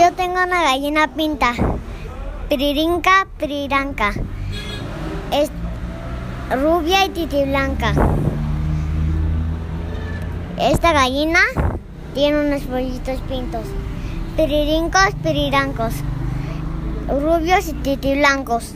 Yo tengo una gallina pinta. Piririnca, piriranca. Es rubia y titiblanca. Esta gallina tiene unos pollitos pintos. Piririncos, pirirancos. Rubios y titiblancos.